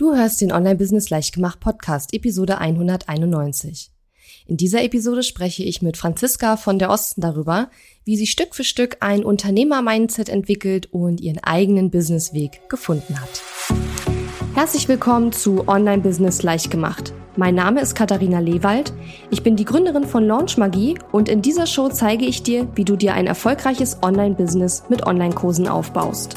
Du hörst den Online-Business Leichtgemacht Podcast, Episode 191. In dieser Episode spreche ich mit Franziska von der Osten darüber, wie sie Stück für Stück ein Unternehmer-Mindset entwickelt und ihren eigenen Businessweg gefunden hat. Herzlich willkommen zu Online-Business Leichtgemacht. Mein Name ist Katharina Lewald. Ich bin die Gründerin von Launch Magie und in dieser Show zeige ich dir, wie du dir ein erfolgreiches Online-Business mit Online-Kursen aufbaust.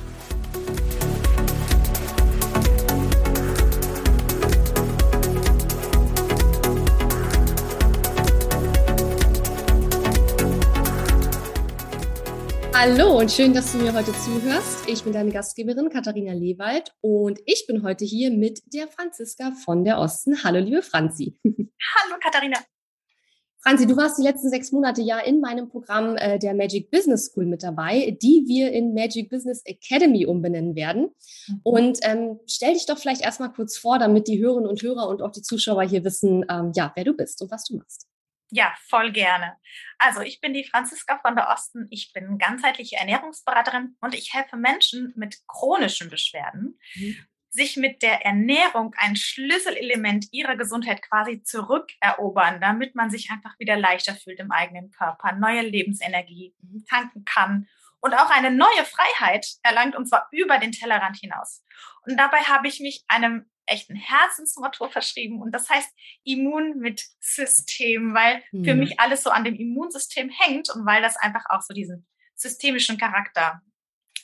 Hallo und schön, dass du mir heute zuhörst. Ich bin deine Gastgeberin Katharina Lewald und ich bin heute hier mit der Franziska von der Osten. Hallo, liebe Franzi. Hallo, Katharina. Franzi, du warst die letzten sechs Monate ja in meinem Programm äh, der Magic Business School mit dabei, die wir in Magic Business Academy umbenennen werden. Mhm. Und ähm, stell dich doch vielleicht erstmal kurz vor, damit die Hörerinnen und Hörer und auch die Zuschauer hier wissen, ähm, ja, wer du bist und was du machst. Ja, voll gerne. Also ich bin die Franziska von der Osten. Ich bin ganzheitliche Ernährungsberaterin und ich helfe Menschen mit chronischen Beschwerden, mhm. sich mit der Ernährung ein Schlüsselelement ihrer Gesundheit quasi zurückerobern, damit man sich einfach wieder leichter fühlt im eigenen Körper, neue Lebensenergie tanken kann und auch eine neue Freiheit erlangt und zwar über den Tellerrand hinaus. Und dabei habe ich mich einem echten Herzensmotto verschrieben und das heißt Immun mit System, weil mhm. für mich alles so an dem Immunsystem hängt und weil das einfach auch so diesen systemischen Charakter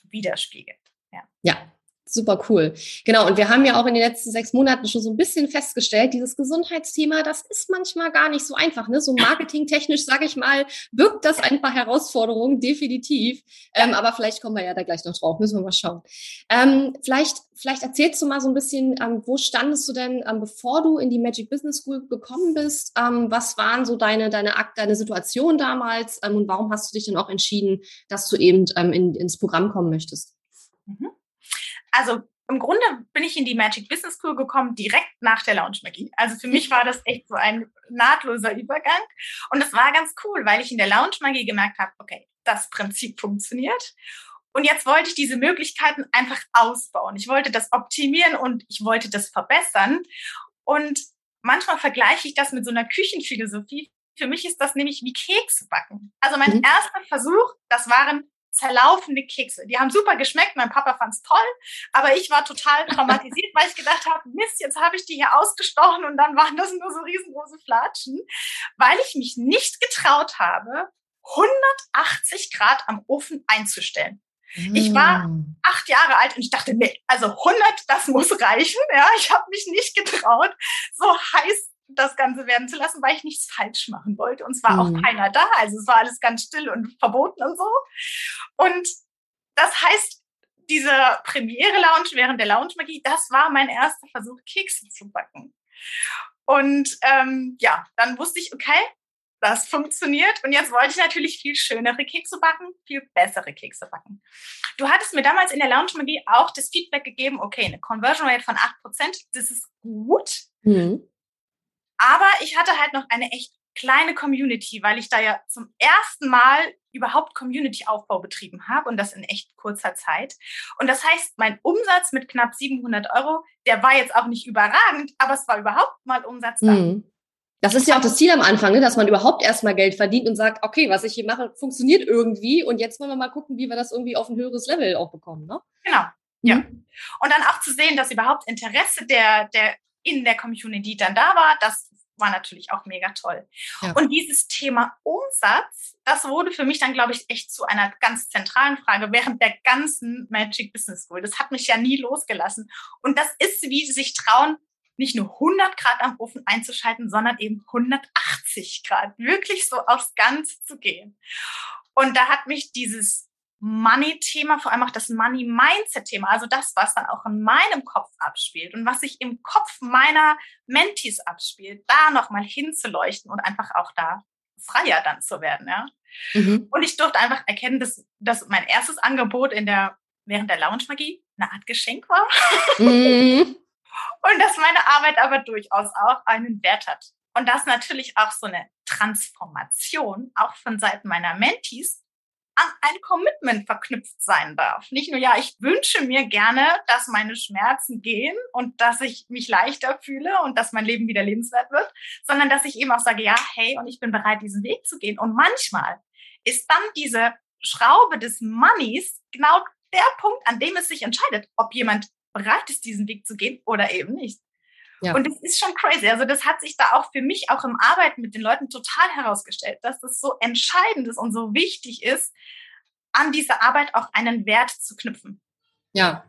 widerspiegelt. Ja. ja, Super cool. Genau. Und wir haben ja auch in den letzten sechs Monaten schon so ein bisschen festgestellt, dieses Gesundheitsthema, das ist manchmal gar nicht so einfach. Ne? So marketingtechnisch, sage ich mal, birgt das ein paar Herausforderungen, definitiv. Ähm, aber vielleicht kommen wir ja da gleich noch drauf. Müssen wir mal schauen. Ähm, vielleicht, vielleicht erzählst du mal so ein bisschen, ähm, wo standest du denn, ähm, bevor du in die Magic Business School gekommen bist? Ähm, was waren so deine, deine, deine Situation damals? Ähm, und warum hast du dich dann auch entschieden, dass du eben in, ins Programm kommen möchtest? Mhm also im Grunde bin ich in die Magic Business School gekommen direkt nach der Launch Magie. Also für mich war das echt so ein nahtloser Übergang. Und das war ganz cool, weil ich in der Launch Magie gemerkt habe, okay, das Prinzip funktioniert. Und jetzt wollte ich diese Möglichkeiten einfach ausbauen. Ich wollte das optimieren und ich wollte das verbessern. Und manchmal vergleiche ich das mit so einer Küchenphilosophie. Für mich ist das nämlich wie Kekse backen. Also mein mhm. erster Versuch, das waren zerlaufende Kekse. Die haben super geschmeckt, mein Papa fand es toll, aber ich war total traumatisiert, weil ich gedacht habe, Mist, jetzt habe ich die hier ausgestochen und dann waren das nur so riesengroße Flatschen, weil ich mich nicht getraut habe, 180 Grad am Ofen einzustellen. Ich war hm. acht Jahre alt und ich dachte, nee, also 100, das muss reichen. Ja, ich habe mich nicht getraut, so heiß das Ganze werden zu lassen, weil ich nichts falsch machen wollte. Und es war mhm. auch keiner da. Also es war alles ganz still und verboten und so. Und das heißt, diese Premiere-Lounge während der Lounge-Magie, das war mein erster Versuch, Kekse zu backen. Und ähm, ja, dann wusste ich, okay, das funktioniert. Und jetzt wollte ich natürlich viel schönere Kekse backen, viel bessere Kekse backen. Du hattest mir damals in der Lounge Magie auch das Feedback gegeben, okay, eine Conversion Rate von 8%, das ist gut. Mhm. Aber ich hatte halt noch eine echt kleine Community, weil ich da ja zum ersten Mal überhaupt Community-Aufbau betrieben habe und das in echt kurzer Zeit. Und das heißt, mein Umsatz mit knapp 700 Euro, der war jetzt auch nicht überragend, aber es war überhaupt mal Umsatz da. Mhm. Das ist ja auch das Ziel am Anfang, ne? dass man überhaupt erstmal Geld verdient und sagt, okay, was ich hier mache, funktioniert irgendwie und jetzt wollen wir mal gucken, wie wir das irgendwie auf ein höheres Level auch bekommen. Ne? Genau. Ja. Mhm. Und dann auch zu sehen, dass überhaupt Interesse der, der in der Community dann da war, das war natürlich auch mega toll. Ja. Und dieses Thema Umsatz, das wurde für mich dann, glaube ich, echt zu einer ganz zentralen Frage während der ganzen Magic Business School. Das hat mich ja nie losgelassen. Und das ist, wie sie sich trauen, nicht nur 100 Grad am Ofen einzuschalten, sondern eben 180 Grad, wirklich so aufs Ganze zu gehen. Und da hat mich dieses Money-Thema, vor allem auch das Money-Mindset-Thema, also das, was dann auch in meinem Kopf abspielt und was sich im Kopf meiner Mentees abspielt, da nochmal hinzuleuchten und einfach auch da freier dann zu werden, ja. Mhm. Und ich durfte einfach erkennen, dass, dass mein erstes Angebot in der während der Lounge-Magie eine Art Geschenk war. Mm. Und dass meine Arbeit aber durchaus auch einen Wert hat. Und dass natürlich auch so eine Transformation auch von Seiten meiner Mentees an ein Commitment verknüpft sein darf. Nicht nur, ja, ich wünsche mir gerne, dass meine Schmerzen gehen und dass ich mich leichter fühle und dass mein Leben wieder lebenswert wird, sondern dass ich eben auch sage, ja, hey, und ich bin bereit, diesen Weg zu gehen. Und manchmal ist dann diese Schraube des Moneys genau der Punkt, an dem es sich entscheidet, ob jemand bereit ist, diesen Weg zu gehen oder eben nicht. Ja. Und das ist schon crazy. Also das hat sich da auch für mich auch im Arbeiten mit den Leuten total herausgestellt, dass das so entscheidend ist und so wichtig ist, an diese Arbeit auch einen Wert zu knüpfen. Ja.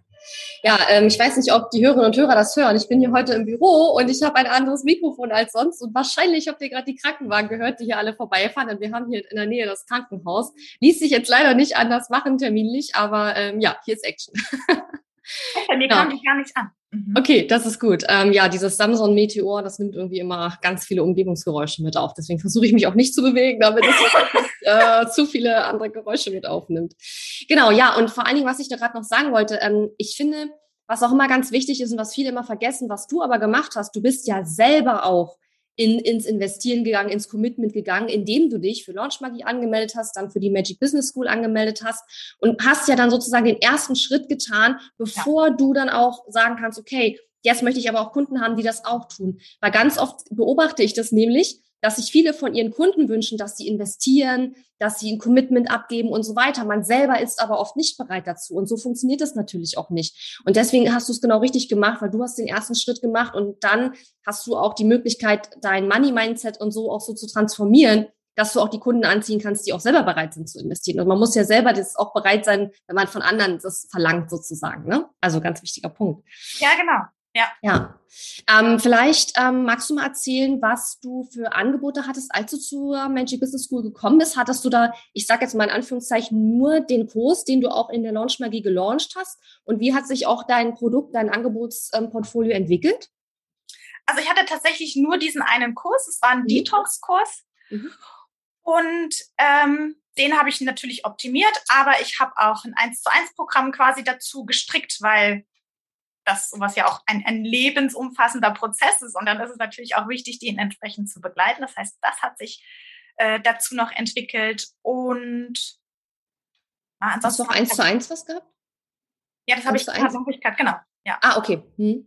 Ja, ähm, ich weiß nicht, ob die Hörerinnen und Hörer das hören. Ich bin hier heute im Büro und ich habe ein anderes Mikrofon als sonst und wahrscheinlich habt ihr gerade die Krankenwagen gehört, die hier alle vorbeifahren. Und wir haben hier in der Nähe das Krankenhaus. Ließ sich jetzt leider nicht anders machen terminlich, aber ähm, ja, hier ist Action. Bei mir ja. kam ich gar nicht an. Mhm. Okay, das ist gut. Ähm, ja, dieses Samsung Meteor, das nimmt irgendwie immer ganz viele Umgebungsgeräusche mit auf. Deswegen versuche ich mich auch nicht zu bewegen, damit es äh, zu viele andere Geräusche mit aufnimmt. Genau, ja, und vor allen Dingen, was ich da gerade noch sagen wollte, ähm, ich finde, was auch immer ganz wichtig ist und was viele immer vergessen, was du aber gemacht hast, du bist ja selber auch in, ins Investieren gegangen, ins Commitment gegangen, indem du dich für Launch Magie angemeldet hast, dann für die Magic Business School angemeldet hast und hast ja dann sozusagen den ersten Schritt getan, bevor ja. du dann auch sagen kannst, okay, jetzt möchte ich aber auch Kunden haben, die das auch tun. Weil ganz oft beobachte ich das nämlich, dass sich viele von ihren Kunden wünschen, dass sie investieren, dass sie ein Commitment abgeben und so weiter. Man selber ist aber oft nicht bereit dazu. Und so funktioniert das natürlich auch nicht. Und deswegen hast du es genau richtig gemacht, weil du hast den ersten Schritt gemacht und dann hast du auch die Möglichkeit, dein Money-Mindset und so auch so zu transformieren, dass du auch die Kunden anziehen kannst, die auch selber bereit sind zu investieren. Und man muss ja selber das auch bereit sein, wenn man von anderen das verlangt sozusagen. Ne? Also ganz wichtiger Punkt. Ja, genau. Ja. Ja. Ähm, vielleicht ähm, magst du mal erzählen, was du für Angebote hattest, als du zur Magic Business School gekommen bist. Hattest du da, ich sage jetzt mal in Anführungszeichen, nur den Kurs, den du auch in der Launch Magie gelauncht hast? Und wie hat sich auch dein Produkt, dein Angebotsportfolio ähm, entwickelt? Also ich hatte tatsächlich nur diesen einen Kurs. Es war ein mhm. Detox-Kurs. Mhm. Und ähm, den habe ich natürlich optimiert, aber ich habe auch ein 1 zu 1 Programm quasi dazu gestrickt, weil das was ja auch ein, ein lebensumfassender Prozess ist. Und dann ist es natürlich auch wichtig, den entsprechend zu begleiten. Das heißt, das hat sich äh, dazu noch entwickelt. Und ah, Hast du auch eins zu eins was gehabt? Ja, das habe ich, hab ich gehabt, genau. Ja. Ah, okay. Hm.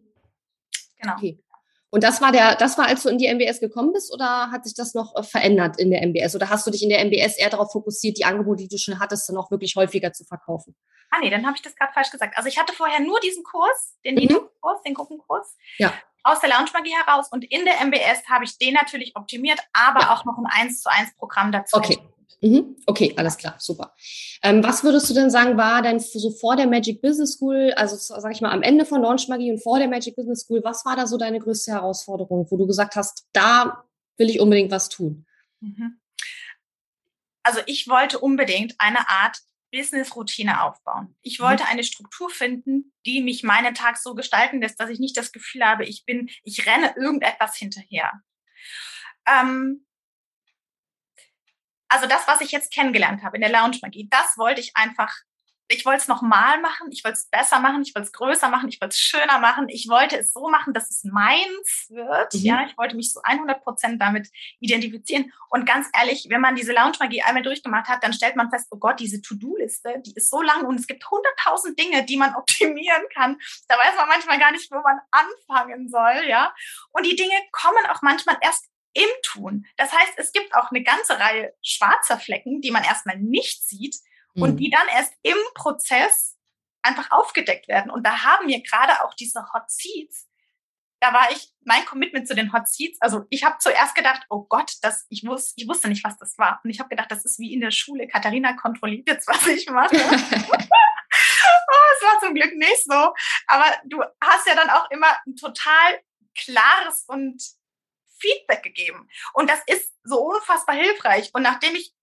Genau. Okay. Und das war der, das war, als du in die MBS gekommen bist, oder hat sich das noch äh, verändert in der MBS? Oder hast du dich in der MBS eher darauf fokussiert, die Angebote, die du schon hattest, dann auch wirklich häufiger zu verkaufen? Ah nee, dann habe ich das gerade falsch gesagt. Also ich hatte vorher nur diesen Kurs, den mhm. Kurs, den Gruppenkurs. Ja. Aus der Lounge Magie heraus und in der MBS habe ich den natürlich optimiert, aber ja. auch noch ein 1 zu 1 Programm dazu. Okay. Mhm. Okay, alles klar, super. Ähm, was würdest du denn sagen, war denn so vor der Magic Business School, also sag ich mal am Ende von Launch Magie und vor der Magic Business School, was war da so deine größte Herausforderung, wo du gesagt hast, da will ich unbedingt was tun? Mhm. Also ich wollte unbedingt eine Art Business-Routine aufbauen. Ich mhm. wollte eine Struktur finden, die mich meinen Tag so gestalten lässt, dass ich nicht das Gefühl habe, ich bin, ich renne irgendetwas hinterher. Ähm, also das, was ich jetzt kennengelernt habe in der Lounge Magie, das wollte ich einfach ich wollte es nochmal machen, ich wollte es besser machen, ich wollte es größer machen, ich wollte es schöner machen, ich wollte es so machen, dass es meins wird. Mhm. Ja, ich wollte mich so 100 Prozent damit identifizieren. Und ganz ehrlich, wenn man diese Lounge-Magie einmal durchgemacht hat, dann stellt man fest, oh Gott, diese To-Do-Liste, die ist so lang und es gibt 100.000 Dinge, die man optimieren kann. Da weiß man manchmal gar nicht, wo man anfangen soll, ja. Und die Dinge kommen auch manchmal erst im Tun. Das heißt, es gibt auch eine ganze Reihe schwarzer Flecken, die man erstmal nicht sieht, mhm. und die dann erst im Prozess einfach aufgedeckt werden. Und da haben wir gerade auch diese Hot Seats. Da war ich, mein Commitment zu den Hot Seats, also ich habe zuerst gedacht, oh Gott, das, ich, wus, ich wusste nicht, was das war. Und ich habe gedacht, das ist wie in der Schule. Katharina kontrolliert jetzt, was ich mache. oh, es war zum Glück nicht so. Aber du hast ja dann auch immer ein total klares und Feedback gegeben. Und das ist so unfassbar hilfreich. Und nachdem ich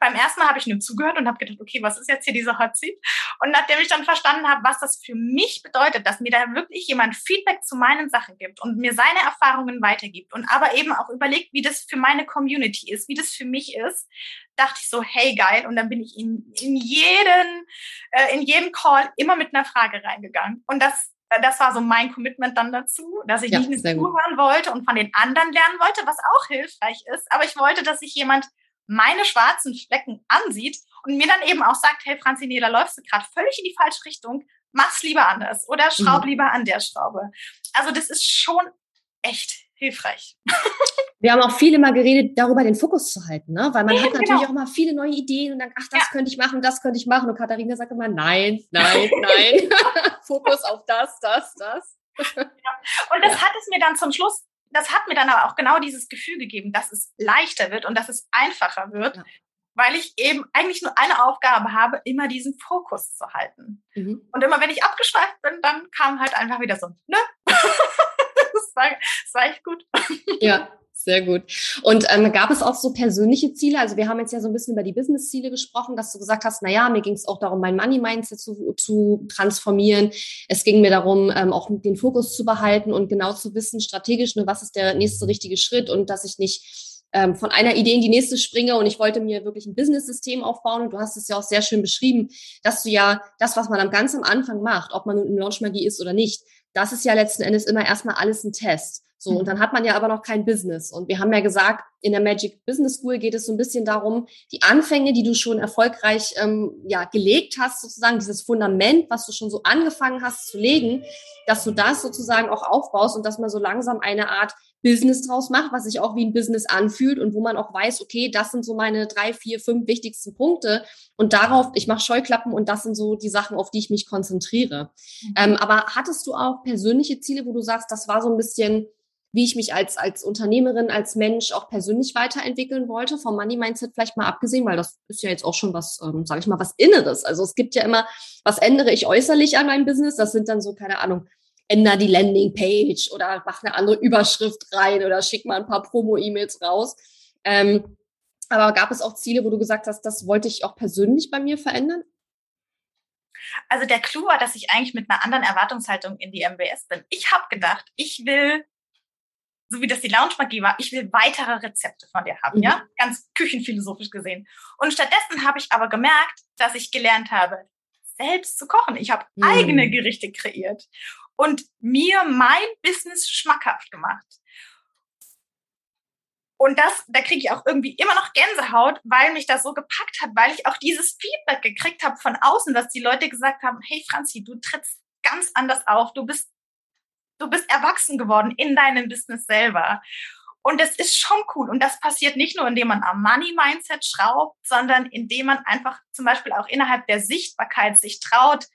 beim ersten Mal habe ich nur zugehört und habe gedacht, okay, was ist jetzt hier dieser Hot Seat? Und nachdem ich dann verstanden habe, was das für mich bedeutet, dass mir da wirklich jemand Feedback zu meinen Sachen gibt und mir seine Erfahrungen weitergibt und aber eben auch überlegt, wie das für meine Community ist, wie das für mich ist, dachte ich so, hey geil. Und dann bin ich in, in jeden, äh, in jeden Call immer mit einer Frage reingegangen. Und das das war so mein Commitment dann dazu, dass ich ja, nicht nur zuhören wollte und von den anderen lernen wollte, was auch hilfreich ist, aber ich wollte, dass sich jemand meine schwarzen Flecken ansieht und mir dann eben auch sagt, hey Franzi, nee, da läufst du gerade völlig in die falsche Richtung, mach's lieber anders oder schraub mhm. lieber an der Schraube. Also das ist schon echt hilfreich. Wir haben auch viel immer geredet, darüber den Fokus zu halten, ne? weil man ja, hat natürlich genau. auch mal viele neue Ideen und dann, ach, das ja. könnte ich machen, das könnte ich machen. Und Katharina sagt immer, nein, nein, nein, Fokus auf das, das, das. Ja. Und das hat es mir dann zum Schluss das hat mir dann aber auch genau dieses Gefühl gegeben, dass es leichter wird und dass es einfacher wird, ja. weil ich eben eigentlich nur eine Aufgabe habe, immer diesen Fokus zu halten. Mhm. Und immer wenn ich abgeschweift bin, dann kam halt einfach wieder so, ne? das, war, das war echt gut. Ja, sehr gut. Und ähm, gab es auch so persönliche Ziele? Also wir haben jetzt ja so ein bisschen über die Business-Ziele gesprochen, dass du gesagt hast, na ja, mir ging es auch darum, mein Money-Mindset zu, zu transformieren. Es ging mir darum, ähm, auch den Fokus zu behalten und genau zu wissen, strategisch, nur was ist der nächste richtige Schritt und dass ich nicht ähm, von einer Idee in die nächste springe und ich wollte mir wirklich ein Business-System aufbauen und du hast es ja auch sehr schön beschrieben, dass du ja das, was man am ganz am Anfang macht, ob man nun in Launch-Magie ist oder nicht, das ist ja letzten Endes immer erstmal alles ein Test. So, und dann hat man ja aber noch kein Business. Und wir haben ja gesagt, in der Magic Business School geht es so ein bisschen darum, die Anfänge, die du schon erfolgreich ähm, ja, gelegt hast, sozusagen, dieses Fundament, was du schon so angefangen hast zu legen, dass du das sozusagen auch aufbaust und dass man so langsam eine Art Business draus macht, was sich auch wie ein Business anfühlt und wo man auch weiß, okay, das sind so meine drei, vier, fünf wichtigsten Punkte und darauf, ich mache Scheuklappen und das sind so die Sachen, auf die ich mich konzentriere. Mhm. Ähm, aber hattest du auch persönliche Ziele, wo du sagst, das war so ein bisschen wie ich mich als, als Unternehmerin, als Mensch auch persönlich weiterentwickeln wollte, vom Money Mindset vielleicht mal abgesehen, weil das ist ja jetzt auch schon was, ähm, sage ich mal, was Inneres. Also es gibt ja immer, was ändere ich äußerlich an meinem Business? Das sind dann so, keine Ahnung, ändere die Landingpage oder mach eine andere Überschrift rein oder schick mal ein paar Promo-E-Mails raus. Ähm, aber gab es auch Ziele, wo du gesagt hast, das wollte ich auch persönlich bei mir verändern? Also der Clou war, dass ich eigentlich mit einer anderen Erwartungshaltung in die MBS bin. Ich habe gedacht, ich will so wie das die Lounge-Magie war, ich will weitere Rezepte von dir haben, mhm. ja? Ganz küchenphilosophisch gesehen. Und stattdessen habe ich aber gemerkt, dass ich gelernt habe, selbst zu kochen. Ich habe mhm. eigene Gerichte kreiert und mir mein Business schmackhaft gemacht. Und das, da kriege ich auch irgendwie immer noch Gänsehaut, weil mich das so gepackt hat, weil ich auch dieses Feedback gekriegt habe von außen, dass die Leute gesagt haben, hey Franzi, du trittst ganz anders auf, du bist du bist erwachsen geworden in deinem Business selber. Und das ist schon cool. Und das passiert nicht nur, indem man am Money-Mindset schraubt, sondern indem man einfach zum Beispiel auch innerhalb der Sichtbarkeit sich traut,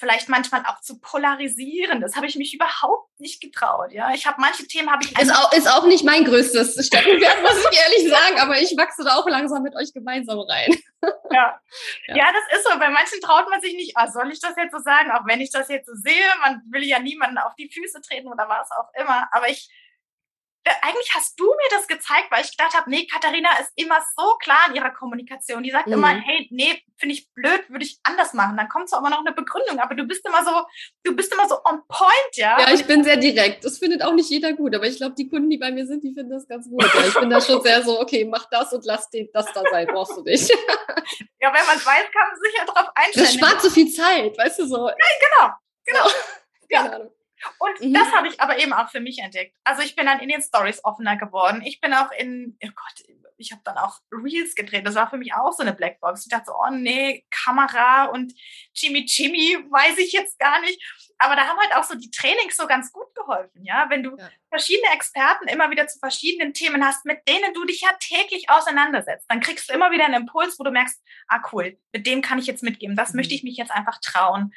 vielleicht manchmal auch zu polarisieren. Das habe ich mich überhaupt nicht getraut. Ja, ich habe manche Themen habe ich ist auch, ist auch nicht mein größtes Steckenpferd, muss ich ehrlich sagen, aber ich wachse da auch langsam mit euch gemeinsam rein. Ja. ja, ja, das ist so. Bei manchen traut man sich nicht. Ah, soll ich das jetzt so sagen? Auch wenn ich das jetzt so sehe, man will ja niemanden auf die Füße treten oder was auch immer. Aber ich eigentlich hast du mir das gezeigt, weil ich gedacht habe, nee, Katharina ist immer so klar in ihrer Kommunikation. Die sagt mhm. immer, hey, nee, finde ich blöd, würde ich anders machen. Dann kommt zwar immer noch eine Begründung, aber du bist immer so, du bist immer so on point, ja. Ja, ich bin sehr direkt. Das findet auch nicht jeder gut, aber ich glaube, die Kunden, die bei mir sind, die finden das ganz gut. Ja, ich bin da schon sehr so, okay, mach das und lass den, das da sein, brauchst du nicht. ja, wenn man es weiß, kann man sich ja darauf einstellen. Das spart so viel Zeit, weißt du so. Ja, genau, genau. Ja. Keine Ahnung. Und mhm. das habe ich aber eben auch für mich entdeckt. Also ich bin dann in den Stories offener geworden. Ich bin auch in, oh Gott, ich habe dann auch Reels gedreht. Das war für mich auch so eine Blackbox. Ich dachte so, oh nee, Kamera und Jimmy Jimmy weiß ich jetzt gar nicht. Aber da haben halt auch so die Trainings so ganz gut geholfen, ja. Wenn du ja. verschiedene Experten immer wieder zu verschiedenen Themen hast, mit denen du dich ja täglich auseinandersetzt, dann kriegst du immer wieder einen Impuls, wo du merkst, ah cool, mit dem kann ich jetzt mitgeben. Das mhm. möchte ich mich jetzt einfach trauen.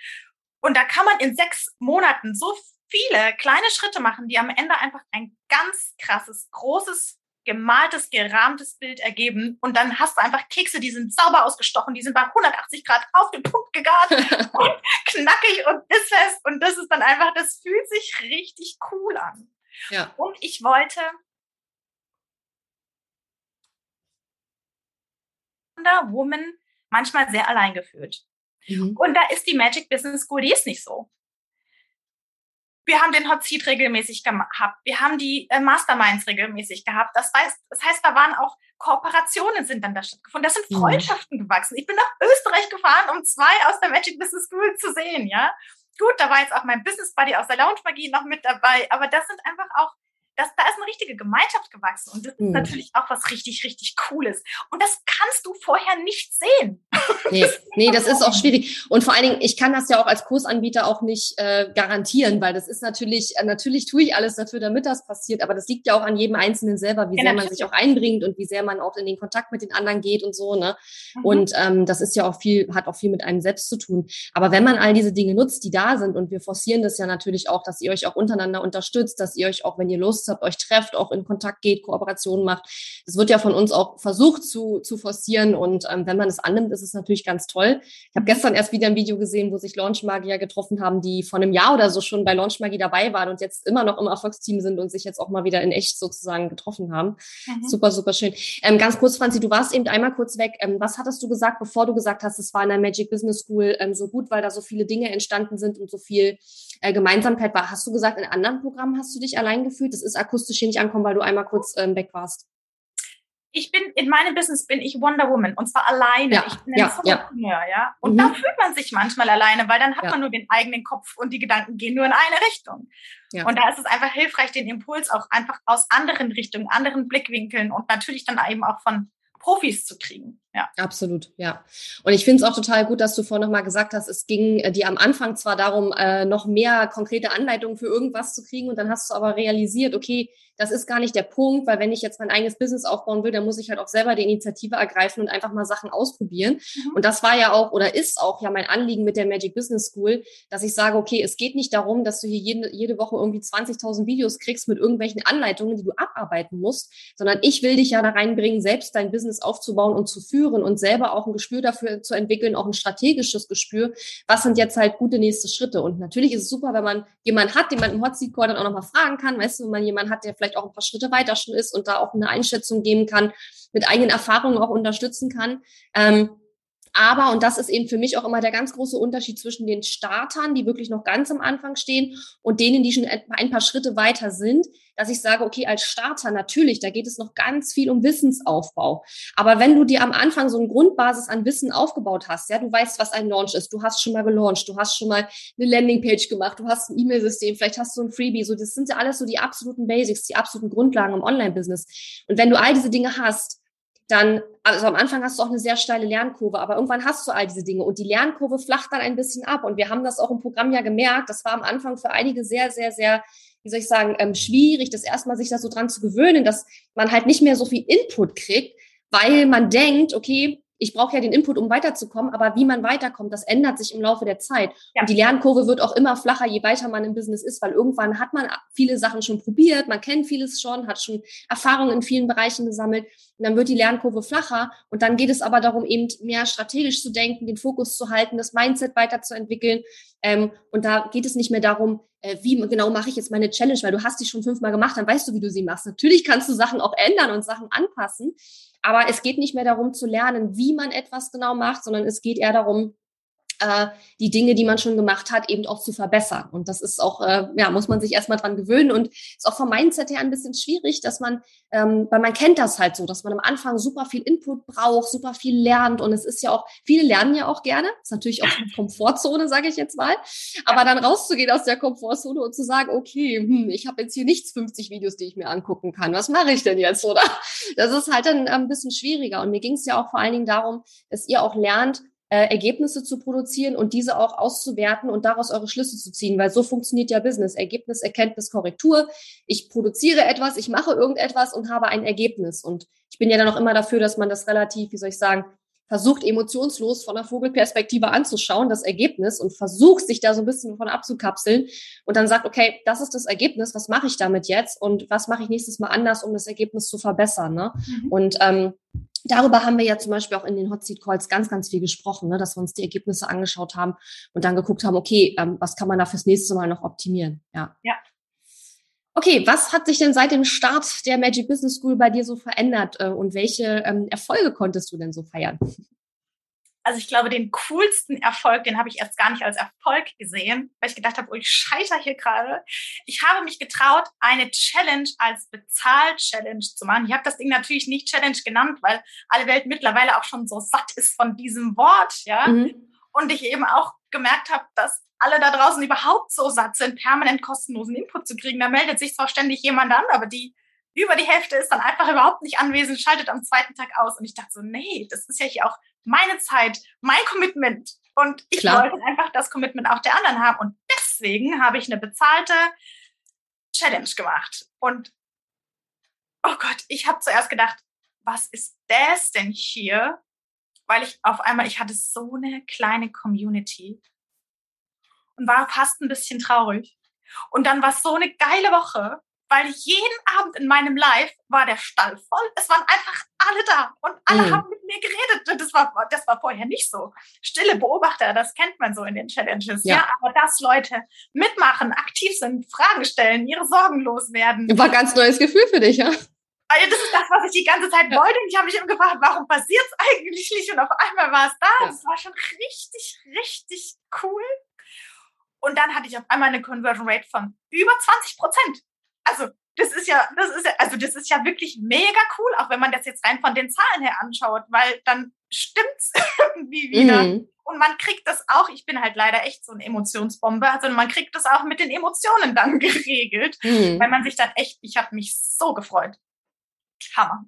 Und da kann man in sechs Monaten so viele kleine Schritte machen, die am Ende einfach ein ganz krasses, großes, gemaltes, gerahmtes Bild ergeben. Und dann hast du einfach Kekse, die sind sauber ausgestochen, die sind bei 180 Grad auf den Punkt gegart und knackig und bissfest. Und das ist dann einfach, das fühlt sich richtig cool an. Ja. Und ich wollte Wonder Woman manchmal sehr allein gefühlt. Mhm. Und da ist die Magic Business School, die ist nicht so. Wir haben den Hot Seat regelmäßig gehabt. Wir haben die äh, Masterminds regelmäßig gehabt. Das heißt, das heißt, da waren auch Kooperationen sind dann da stattgefunden. Das sind mhm. Freundschaften mhm. gewachsen. Ich bin nach Österreich gefahren, um zwei aus der Magic Business School zu sehen, ja. Gut, da war jetzt auch mein Business Buddy aus der Lounge Magie noch mit dabei, aber das sind einfach auch das, da ist eine richtige Gemeinschaft gewachsen. Und das ist mhm. natürlich auch was richtig, richtig Cooles. Und das kannst du vorher nicht sehen. Nee, nee, das ist auch schwierig. Und vor allen Dingen, ich kann das ja auch als Kursanbieter auch nicht äh, garantieren, weil das ist natürlich, äh, natürlich tue ich alles dafür, damit das passiert, aber das liegt ja auch an jedem Einzelnen selber, wie ja, sehr man sich auch einbringt und wie sehr man auch in den Kontakt mit den anderen geht und so, ne? Mhm. Und ähm, das ist ja auch viel, hat auch viel mit einem selbst zu tun. Aber wenn man all diese Dinge nutzt, die da sind, und wir forcieren das ja natürlich auch, dass ihr euch auch untereinander unterstützt, dass ihr euch auch, wenn ihr Lust habt, euch trefft, auch in Kontakt geht, Kooperationen macht. Das wird ja von uns auch versucht zu, zu forcieren. Und ähm, wenn man es annimmt, ist es natürlich ganz toll. Ich habe gestern erst wieder ein Video gesehen, wo sich Launchmagier getroffen haben, die vor einem Jahr oder so schon bei Launchmagie dabei waren und jetzt immer noch im Erfolgsteam sind und sich jetzt auch mal wieder in echt sozusagen getroffen haben. Mhm. Super, super schön. Ähm, ganz kurz, Franzi, du warst eben einmal kurz weg. Ähm, was hattest du gesagt, bevor du gesagt hast, es war in der Magic Business School ähm, so gut, weil da so viele Dinge entstanden sind und so viel äh, Gemeinsamkeit war? Hast du gesagt, in anderen Programmen hast du dich allein gefühlt? Das ist akustisch akustisch hier nicht ankommen, weil du einmal kurz ähm, weg warst. Ich bin, in meinem Business bin ich Wonder Woman und zwar alleine. Ja, ich bin ja, ja. ja. Und mhm. da fühlt man sich manchmal alleine, weil dann hat ja. man nur den eigenen Kopf und die Gedanken gehen nur in eine Richtung. Ja. Und da ist es einfach hilfreich, den Impuls auch einfach aus anderen Richtungen, anderen Blickwinkeln und natürlich dann eben auch von Profis zu kriegen. Ja. Absolut, ja. Und ich finde es auch total gut, dass du vorhin nochmal gesagt hast, es ging äh, dir am Anfang zwar darum, äh, noch mehr konkrete Anleitungen für irgendwas zu kriegen und dann hast du aber realisiert, okay, das ist gar nicht der Punkt, weil wenn ich jetzt mein eigenes Business aufbauen will, dann muss ich halt auch selber die Initiative ergreifen und einfach mal Sachen ausprobieren. Mhm. Und das war ja auch oder ist auch ja mein Anliegen mit der Magic Business School, dass ich sage, okay, es geht nicht darum, dass du hier jede, jede Woche irgendwie 20.000 Videos kriegst mit irgendwelchen Anleitungen, die du abarbeiten musst, sondern ich will dich ja da reinbringen, selbst dein Business aufzubauen und zu führen führen und selber auch ein Gespür dafür zu entwickeln, auch ein strategisches Gespür, was sind jetzt halt gute nächste Schritte. Und natürlich ist es super, wenn man jemanden hat, den man im Hot Seat Call dann auch nochmal fragen kann, weißt du, wenn man jemanden hat, der vielleicht auch ein paar Schritte weiter schon ist und da auch eine Einschätzung geben kann, mit eigenen Erfahrungen auch unterstützen kann. Ähm, aber, und das ist eben für mich auch immer der ganz große Unterschied zwischen den Startern, die wirklich noch ganz am Anfang stehen, und denen, die schon ein paar Schritte weiter sind, dass ich sage, okay, als Starter natürlich, da geht es noch ganz viel um Wissensaufbau. Aber wenn du dir am Anfang so eine Grundbasis an Wissen aufgebaut hast, ja, du weißt, was ein Launch ist, du hast schon mal gelauncht, du hast schon mal eine Landingpage gemacht, du hast ein E-Mail-System, vielleicht hast du ein Freebie, so, das sind ja alles so die absoluten Basics, die absoluten Grundlagen im Online-Business. Und wenn du all diese Dinge hast, dann, also am Anfang hast du auch eine sehr steile Lernkurve, aber irgendwann hast du all diese Dinge und die Lernkurve flacht dann ein bisschen ab. Und wir haben das auch im Programm ja gemerkt. Das war am Anfang für einige sehr, sehr, sehr, wie soll ich sagen, ähm, schwierig, das erstmal sich da so dran zu gewöhnen, dass man halt nicht mehr so viel Input kriegt, weil man denkt, okay, ich brauche ja den Input, um weiterzukommen, aber wie man weiterkommt, das ändert sich im Laufe der Zeit. Ja. Und die Lernkurve wird auch immer flacher, je weiter man im Business ist, weil irgendwann hat man viele Sachen schon probiert, man kennt vieles schon, hat schon Erfahrungen in vielen Bereichen gesammelt und dann wird die Lernkurve flacher und dann geht es aber darum, eben mehr strategisch zu denken, den Fokus zu halten, das Mindset weiterzuentwickeln ähm, und da geht es nicht mehr darum, äh, wie genau mache ich jetzt meine Challenge, weil du hast die schon fünfmal gemacht, dann weißt du, wie du sie machst. Natürlich kannst du Sachen auch ändern und Sachen anpassen, aber es geht nicht mehr darum zu lernen, wie man etwas genau macht, sondern es geht eher darum, äh, die Dinge, die man schon gemacht hat, eben auch zu verbessern. Und das ist auch, äh, ja, muss man sich erstmal dran gewöhnen. Und ist auch vom Mindset her ein bisschen schwierig, dass man, ähm, weil man kennt das halt so, dass man am Anfang super viel Input braucht, super viel lernt. Und es ist ja auch, viele lernen ja auch gerne, ist natürlich auch eine Komfortzone, sage ich jetzt mal, aber dann rauszugehen aus der Komfortzone und zu sagen, okay, hm, ich habe jetzt hier nichts 50 Videos, die ich mir angucken kann, was mache ich denn jetzt, oder? Das ist halt dann ein bisschen schwieriger. Und mir ging es ja auch vor allen Dingen darum, dass ihr auch lernt, äh, Ergebnisse zu produzieren und diese auch auszuwerten und daraus eure Schlüsse zu ziehen, weil so funktioniert ja Business. Ergebnis, Erkenntnis, Korrektur. Ich produziere etwas, ich mache irgendetwas und habe ein Ergebnis. Und ich bin ja dann auch immer dafür, dass man das relativ, wie soll ich sagen, versucht emotionslos von der Vogelperspektive anzuschauen, das Ergebnis und versucht sich da so ein bisschen davon abzukapseln und dann sagt, okay, das ist das Ergebnis, was mache ich damit jetzt und was mache ich nächstes Mal anders, um das Ergebnis zu verbessern. Ne? Mhm. Und ähm, Darüber haben wir ja zum Beispiel auch in den Hot Seat Calls ganz, ganz viel gesprochen, ne, dass wir uns die Ergebnisse angeschaut haben und dann geguckt haben, okay, ähm, was kann man da fürs nächste Mal noch optimieren? Ja. Ja. Okay, was hat sich denn seit dem Start der Magic Business School bei dir so verändert äh, und welche ähm, Erfolge konntest du denn so feiern? Also ich glaube, den coolsten Erfolg, den habe ich erst gar nicht als Erfolg gesehen, weil ich gedacht habe, oh, ich scheitere hier gerade. Ich habe mich getraut, eine Challenge als Bezahl-Challenge zu machen. Ich habe das Ding natürlich nicht Challenge genannt, weil alle Welt mittlerweile auch schon so satt ist von diesem Wort, ja. Mhm. Und ich eben auch gemerkt habe, dass alle da draußen überhaupt so satt sind, permanent kostenlosen Input zu kriegen. Da meldet sich zwar ständig jemand an, aber die über die Hälfte ist dann einfach überhaupt nicht anwesend, schaltet am zweiten Tag aus. Und ich dachte so, nee, das ist ja hier auch meine Zeit, mein Commitment. Und ich Klar. wollte einfach das Commitment auch der anderen haben. Und deswegen habe ich eine bezahlte Challenge gemacht. Und oh Gott, ich habe zuerst gedacht, was ist das denn hier? Weil ich auf einmal, ich hatte so eine kleine Community und war fast ein bisschen traurig. Und dann war es so eine geile Woche, weil jeden Abend in meinem Live war der Stall voll. Es waren einfach alle da und alle mhm. haben mit mir geredet. Das war, das war vorher nicht so. Stille Beobachter, das kennt man so in den Challenges. Ja, ja aber dass Leute mitmachen, aktiv sind, Fragen stellen, ihre Sorgen loswerden. War ganz neues Gefühl für dich, ja? Also das ist das, was ich die ganze Zeit ja. wollte. Und ich habe mich immer gefragt, warum passiert es eigentlich nicht? Und auf einmal war es da. Ja. Das war schon richtig, richtig cool. Und dann hatte ich auf einmal eine Conversion Rate von über 20 Prozent also das ist ja, das ist ja, also das ist ja wirklich mega cool, auch wenn man das jetzt rein von den Zahlen her anschaut, weil dann stimmt's irgendwie wieder. Mhm. Und man kriegt das auch, ich bin halt leider echt so eine Emotionsbombe, also man kriegt das auch mit den Emotionen dann geregelt, mhm. weil man sich dann echt, ich habe mich so gefreut. Hammer.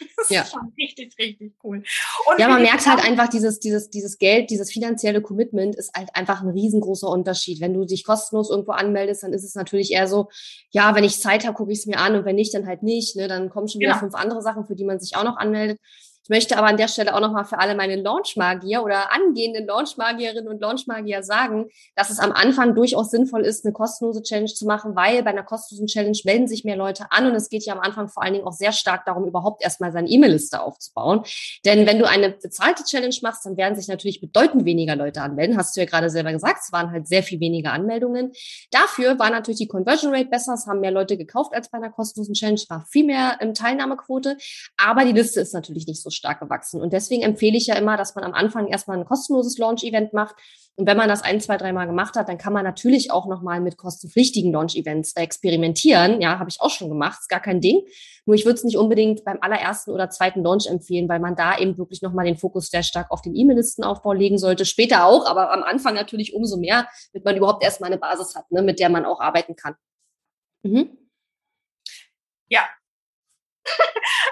Das ja. ist schon richtig, richtig cool. Und ja, man merkt halt einfach, dieses, dieses, dieses Geld, dieses finanzielle Commitment ist halt einfach ein riesengroßer Unterschied. Wenn du dich kostenlos irgendwo anmeldest, dann ist es natürlich eher so, ja, wenn ich Zeit habe, gucke ich es mir an und wenn nicht, dann halt nicht. Ne? Dann kommen schon wieder genau. fünf andere Sachen, für die man sich auch noch anmeldet. Ich möchte aber an der Stelle auch nochmal für alle meine Launchmagier oder angehenden Launchmagierinnen und Launchmagier sagen, dass es am Anfang durchaus sinnvoll ist, eine kostenlose Challenge zu machen, weil bei einer kostenlosen Challenge melden sich mehr Leute an und es geht ja am Anfang vor allen Dingen auch sehr stark darum, überhaupt erstmal seine E-Mail-Liste aufzubauen. Denn wenn du eine bezahlte Challenge machst, dann werden sich natürlich bedeutend weniger Leute anmelden. Hast du ja gerade selber gesagt, es waren halt sehr viel weniger Anmeldungen. Dafür war natürlich die Conversion Rate besser, es haben mehr Leute gekauft als bei einer kostenlosen Challenge, war viel mehr ähm, Teilnahmequote, aber die Liste ist natürlich nicht so stark gewachsen. Und deswegen empfehle ich ja immer, dass man am Anfang erstmal ein kostenloses Launch-Event macht. Und wenn man das ein, zwei, dreimal gemacht hat, dann kann man natürlich auch nochmal mit kostenpflichtigen Launch-Events experimentieren. Ja, habe ich auch schon gemacht, ist gar kein Ding. Nur ich würde es nicht unbedingt beim allerersten oder zweiten Launch empfehlen, weil man da eben wirklich nochmal den Fokus sehr stark auf den E-Mail-Listenaufbau legen sollte. Später auch, aber am Anfang natürlich umso mehr, damit man überhaupt erstmal eine Basis hat, ne, mit der man auch arbeiten kann. Mhm. Ja,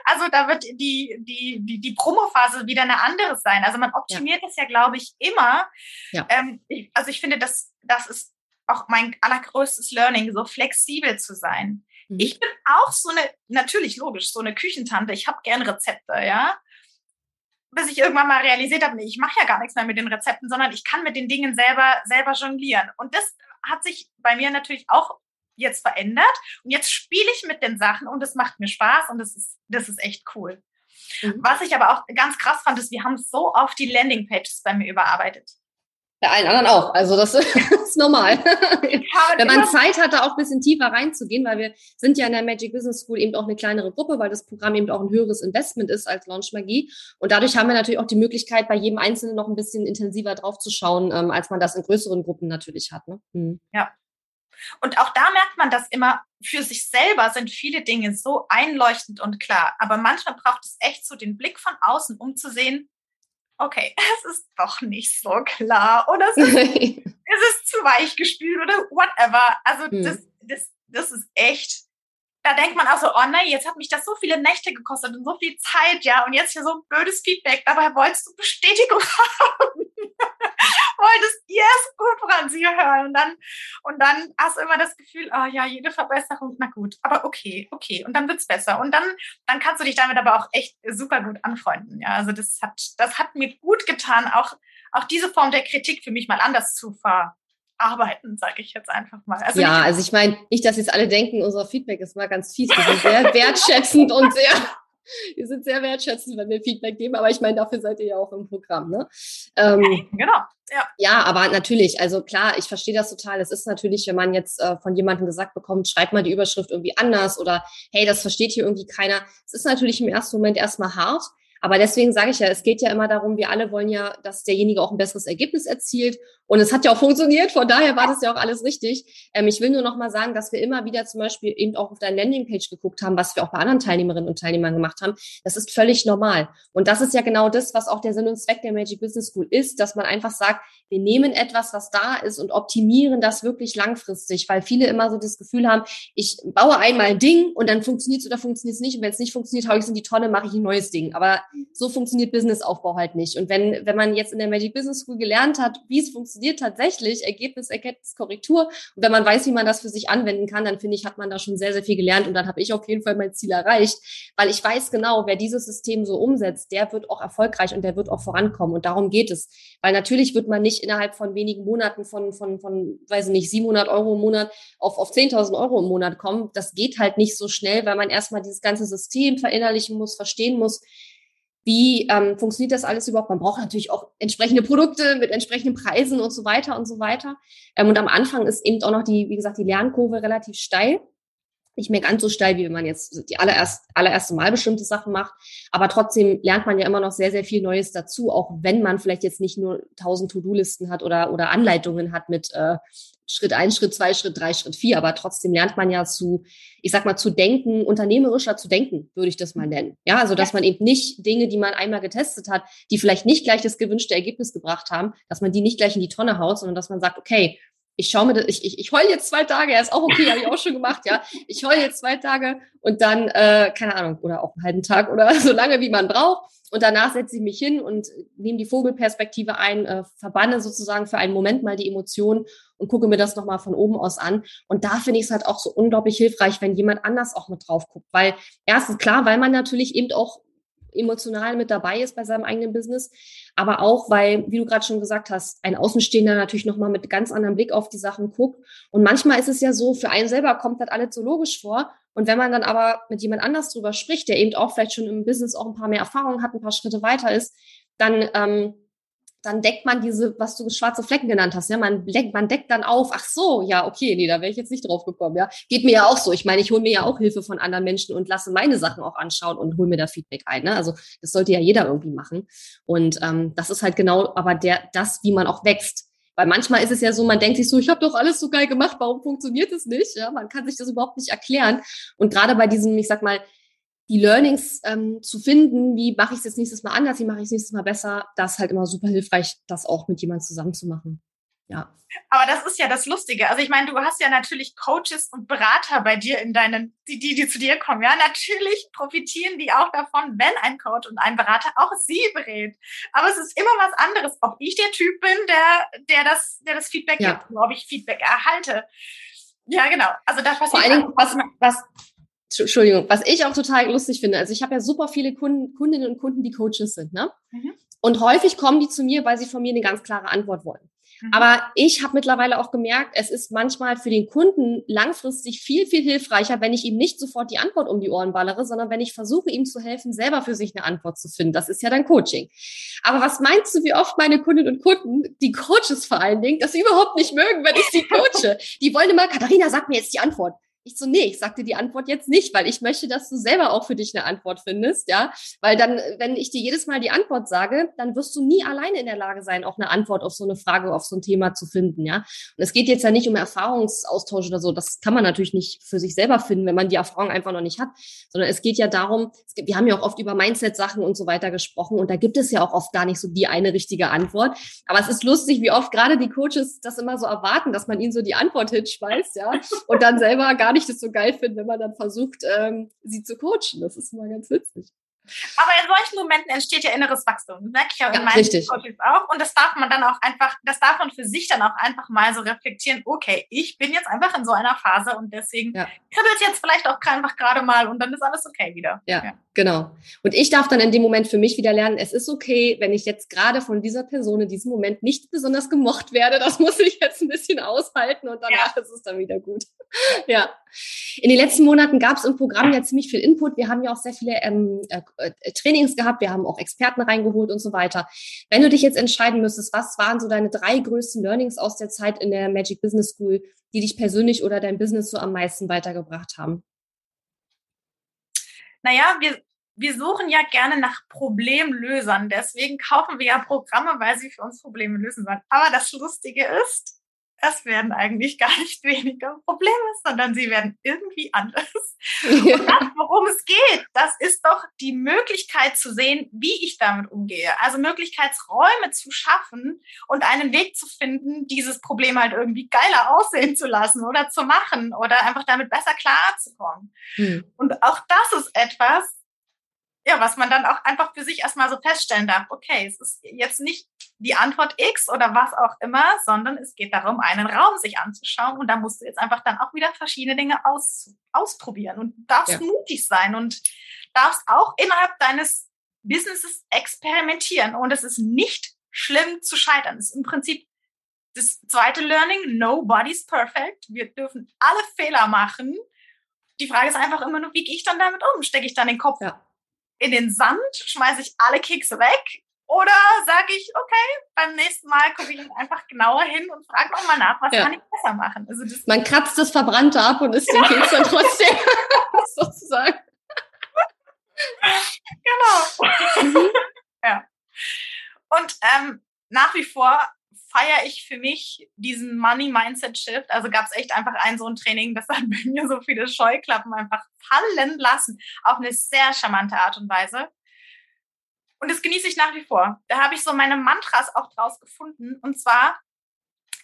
also da wird die, die, die, die Promophase wieder eine andere sein. Also man optimiert ja. das ja, glaube ich, immer. Ja. Ähm, ich, also ich finde, das, das ist auch mein allergrößtes Learning, so flexibel zu sein. Mhm. Ich bin auch so eine, natürlich logisch, so eine Küchentante. Ich habe gern Rezepte, ja. Bis ich irgendwann mal realisiert habe, nee, ich mache ja gar nichts mehr mit den Rezepten, sondern ich kann mit den Dingen selber, selber jonglieren. Und das hat sich bei mir natürlich auch jetzt verändert und jetzt spiele ich mit den Sachen und es macht mir Spaß und das ist, das ist echt cool. Mhm. Was ich aber auch ganz krass fand, ist, wir haben so oft die Landingpages bei mir überarbeitet. Bei allen anderen auch. Also das ist normal. Wenn man Zeit hat, da auch ein bisschen tiefer reinzugehen, weil wir sind ja in der Magic Business School eben auch eine kleinere Gruppe, weil das Programm eben auch ein höheres Investment ist als Launch Magie. Und dadurch haben wir natürlich auch die Möglichkeit, bei jedem Einzelnen noch ein bisschen intensiver drauf zu schauen, ähm, als man das in größeren Gruppen natürlich hat. Ne? Mhm. Ja, und auch da merkt man das immer, für sich selber sind viele Dinge so einleuchtend und klar. Aber manchmal braucht es echt so den Blick von außen, um zu sehen, okay, es ist doch nicht so klar oder es ist, es ist zu weich gespült oder whatever. Also hm. das, das, das ist echt da denkt man auch so, oh nein, jetzt hat mich das so viele Nächte gekostet und so viel Zeit, ja, und jetzt hier so ein blödes Feedback. Dabei wolltest du Bestätigung haben. Wolltest erst gut sie hören und dann, und dann hast du immer das Gefühl, oh ja, jede Verbesserung, na gut, aber okay, okay, und dann wird's besser. Und dann, dann kannst du dich damit aber auch echt super gut anfreunden, ja. Also das hat, das hat mir gut getan, auch, auch diese Form der Kritik für mich mal anders zu ver, arbeiten, sage ich jetzt einfach mal. Also ja, also ich meine, nicht, dass jetzt alle denken, unser Feedback ist mal ganz fies. Wir sind sehr wertschätzend und sehr Wir sind sehr wertschätzend, wenn wir Feedback geben, aber ich meine, dafür seid ihr ja auch im Programm, ne? Ähm, okay, genau. Ja. ja, aber natürlich, also klar, ich verstehe das total. Es ist natürlich, wenn man jetzt äh, von jemandem gesagt bekommt, schreibt mal die Überschrift irgendwie anders oder hey, das versteht hier irgendwie keiner. Es ist natürlich im ersten Moment erstmal hart. Aber deswegen sage ich ja, es geht ja immer darum, wir alle wollen ja, dass derjenige auch ein besseres Ergebnis erzielt. Und es hat ja auch funktioniert, von daher war das ja auch alles richtig. Ähm, ich will nur noch mal sagen, dass wir immer wieder zum Beispiel eben auch auf deiner Landingpage geguckt haben, was wir auch bei anderen Teilnehmerinnen und Teilnehmern gemacht haben. Das ist völlig normal. Und das ist ja genau das, was auch der Sinn und Zweck der Magic Business School ist, dass man einfach sagt, wir nehmen etwas, was da ist und optimieren das wirklich langfristig, weil viele immer so das Gefühl haben, ich baue einmal ein Ding und dann funktioniert es oder funktioniert es nicht. Und wenn es nicht funktioniert, haue ich es in die Tonne, mache ich ein neues Ding. Aber so funktioniert Businessaufbau halt nicht. Und wenn, wenn man jetzt in der Magic Business School gelernt hat, wie es funktioniert, funktioniert tatsächlich, Ergebnis, Erkenntnis, Korrektur. Und wenn man weiß, wie man das für sich anwenden kann, dann finde ich, hat man da schon sehr, sehr viel gelernt und dann habe ich auf jeden Fall mein Ziel erreicht, weil ich weiß genau, wer dieses System so umsetzt, der wird auch erfolgreich und der wird auch vorankommen. Und darum geht es. Weil natürlich wird man nicht innerhalb von wenigen Monaten von, von, von weiß ich nicht, 700 Euro im Monat auf, auf 10.000 Euro im Monat kommen. Das geht halt nicht so schnell, weil man erstmal dieses ganze System verinnerlichen muss, verstehen muss wie ähm, funktioniert das alles überhaupt? Man braucht natürlich auch entsprechende Produkte mit entsprechenden Preisen und so weiter und so weiter. Ähm, und am Anfang ist eben auch noch die, wie gesagt, die Lernkurve relativ steil. Nicht mehr ganz so steil, wie wenn man jetzt die allererst, allererste Mal bestimmte Sachen macht. Aber trotzdem lernt man ja immer noch sehr, sehr viel Neues dazu, auch wenn man vielleicht jetzt nicht nur tausend To-Do-Listen hat oder, oder Anleitungen hat mit äh, Schritt eins, Schritt zwei, Schritt drei, Schritt vier. Aber trotzdem lernt man ja zu, ich sag mal, zu denken, unternehmerischer zu denken, würde ich das mal nennen. Ja, also dass man eben nicht Dinge, die man einmal getestet hat, die vielleicht nicht gleich das gewünschte Ergebnis gebracht haben, dass man die nicht gleich in die Tonne haut, sondern dass man sagt, okay, ich schaue mir das, ich, ich, ich heul jetzt zwei Tage, er ist auch okay, habe ich auch schon gemacht, ja. Ich heul jetzt zwei Tage und dann, äh, keine Ahnung, oder auch einen halben Tag oder so lange, wie man braucht. Und danach setze ich mich hin und nehme die Vogelperspektive ein, äh, verbanne sozusagen für einen Moment mal die Emotionen und gucke mir das nochmal von oben aus an. Und da finde ich es halt auch so unglaublich hilfreich, wenn jemand anders auch mit drauf guckt. Weil erstens klar, weil man natürlich eben auch emotional mit dabei ist bei seinem eigenen Business, aber auch, weil, wie du gerade schon gesagt hast, ein Außenstehender natürlich nochmal mit ganz anderem Blick auf die Sachen guckt. Und manchmal ist es ja so, für einen selber kommt das alles so logisch vor. Und wenn man dann aber mit jemand anders drüber spricht, der eben auch vielleicht schon im Business auch ein paar mehr Erfahrungen hat, ein paar Schritte weiter ist, dann ähm, dann deckt man diese, was du schwarze Flecken genannt hast, ja, man, deckt, man deckt dann auf, ach so, ja, okay, nee, da wäre ich jetzt nicht drauf gekommen, ja. Geht mir ja auch so. Ich meine, ich hole mir ja auch Hilfe von anderen Menschen und lasse meine Sachen auch anschauen und hole mir da Feedback ein. Ne? Also das sollte ja jeder irgendwie machen. Und ähm, das ist halt genau aber der, das, wie man auch wächst. Weil manchmal ist es ja so, man denkt sich so, ich habe doch alles so geil gemacht, warum funktioniert es nicht? Ja, man kann sich das überhaupt nicht erklären. Und gerade bei diesem, ich sag mal, die Learnings ähm, zu finden, wie mache ich es jetzt nächstes Mal anders, wie mache ich es nächstes Mal besser, das ist halt immer super hilfreich, das auch mit jemandem zusammen zu machen. Ja. Aber das ist ja das Lustige. Also ich meine, du hast ja natürlich Coaches und Berater bei dir in deinen, die, die, die zu dir kommen. Ja, natürlich profitieren die auch davon, wenn ein Coach und ein Berater auch sie berät. Aber es ist immer was anderes, ob ich der Typ bin, der, der das, der das Feedback ja. gibt, ob ich Feedback erhalte. Ja, genau. Also das, was Vor allen Dingen, was, was, Entschuldigung, was ich auch total lustig finde, also ich habe ja super viele Kunden, Kundinnen und Kunden, die Coaches sind, ne? Mhm. Und häufig kommen die zu mir, weil sie von mir eine ganz klare Antwort wollen. Mhm. Aber ich habe mittlerweile auch gemerkt, es ist manchmal für den Kunden langfristig viel, viel hilfreicher, wenn ich ihm nicht sofort die Antwort um die Ohren ballere, sondern wenn ich versuche, ihm zu helfen, selber für sich eine Antwort zu finden. Das ist ja dann Coaching. Aber was meinst du, wie oft meine Kundinnen und Kunden, die Coaches vor allen Dingen, das überhaupt nicht mögen, wenn ich sie coache? Die wollen immer, Katharina, sag mir jetzt die Antwort. Ich so, nee, ich sagte die Antwort jetzt nicht, weil ich möchte, dass du selber auch für dich eine Antwort findest, ja. Weil dann, wenn ich dir jedes Mal die Antwort sage, dann wirst du nie alleine in der Lage sein, auch eine Antwort auf so eine Frage, auf so ein Thema zu finden, ja. Und es geht jetzt ja nicht um Erfahrungsaustausch oder so. Das kann man natürlich nicht für sich selber finden, wenn man die Erfahrung einfach noch nicht hat, sondern es geht ja darum, gibt, wir haben ja auch oft über Mindset-Sachen und so weiter gesprochen und da gibt es ja auch oft gar nicht so die eine richtige Antwort. Aber es ist lustig, wie oft gerade die Coaches das immer so erwarten, dass man ihnen so die Antwort hinschmeißt, ja, und dann selber gar nicht das so geil finden, wenn man dann versucht, ähm, sie zu coachen. Das ist immer ganz witzig. Aber in solchen Momenten entsteht ja inneres Wachstum. Das merke ich ja in meinen richtig. Coaches auch. Und das darf man dann auch einfach, das darf man für sich dann auch einfach mal so reflektieren. Okay, ich bin jetzt einfach in so einer Phase und deswegen ja. kribbelt jetzt vielleicht auch einfach gerade mal und dann ist alles okay wieder. Ja. ja. Genau. Und ich darf dann in dem Moment für mich wieder lernen, es ist okay, wenn ich jetzt gerade von dieser Person in diesem Moment nicht besonders gemocht werde. Das muss ich jetzt ein bisschen aushalten und danach ja. ist es dann wieder gut. ja. In den letzten Monaten gab es im Programm ja ziemlich viel Input. Wir haben ja auch sehr viele ähm, äh, äh, Trainings gehabt. Wir haben auch Experten reingeholt und so weiter. Wenn du dich jetzt entscheiden müsstest, was waren so deine drei größten Learnings aus der Zeit in der Magic Business School, die dich persönlich oder dein Business so am meisten weitergebracht haben? naja, wir, wir suchen ja gerne nach Problemlösern. Deswegen kaufen wir ja Programme, weil sie für uns Probleme lösen sollen. Aber das Lustige ist, es werden eigentlich gar nicht weniger Probleme, sondern sie werden irgendwie anders. Ja. Und das, worum es geht, das ist doch die Möglichkeit zu sehen, wie ich damit umgehe. Also Möglichkeitsräume zu schaffen und einen Weg zu finden, dieses Problem halt irgendwie geiler aussehen zu lassen oder zu machen oder einfach damit besser klarzukommen. Hm. Und auch das ist etwas, ja, was man dann auch einfach für sich erstmal so feststellen darf, okay, es ist jetzt nicht die Antwort X oder was auch immer, sondern es geht darum, einen Raum sich anzuschauen und da musst du jetzt einfach dann auch wieder verschiedene Dinge aus, ausprobieren und darfst ja. mutig sein und darfst auch innerhalb deines Businesses experimentieren und es ist nicht schlimm zu scheitern. Es ist im Prinzip das zweite Learning, nobody's perfect. Wir dürfen alle Fehler machen. Die Frage ist einfach immer nur, wie gehe ich dann damit um? Stecke ich dann den Kopf ja in den Sand, schmeiße ich alle Kekse weg oder sage ich, okay, beim nächsten Mal gucke ich einfach genauer hin und frage nochmal nach, was ja. kann ich besser machen? Also Man kratzt das Verbrannte ab und isst den Keks dann trotzdem, sozusagen. genau. Mhm. ja. Und ähm, nach wie vor feiere ich für mich diesen Money Mindset Shift. Also gab es echt einfach ein so ein Training, das hat bei mir so viele Scheuklappen einfach fallen lassen, auf eine sehr charmante Art und Weise. Und das genieße ich nach wie vor. Da habe ich so meine Mantras auch draus gefunden. Und zwar,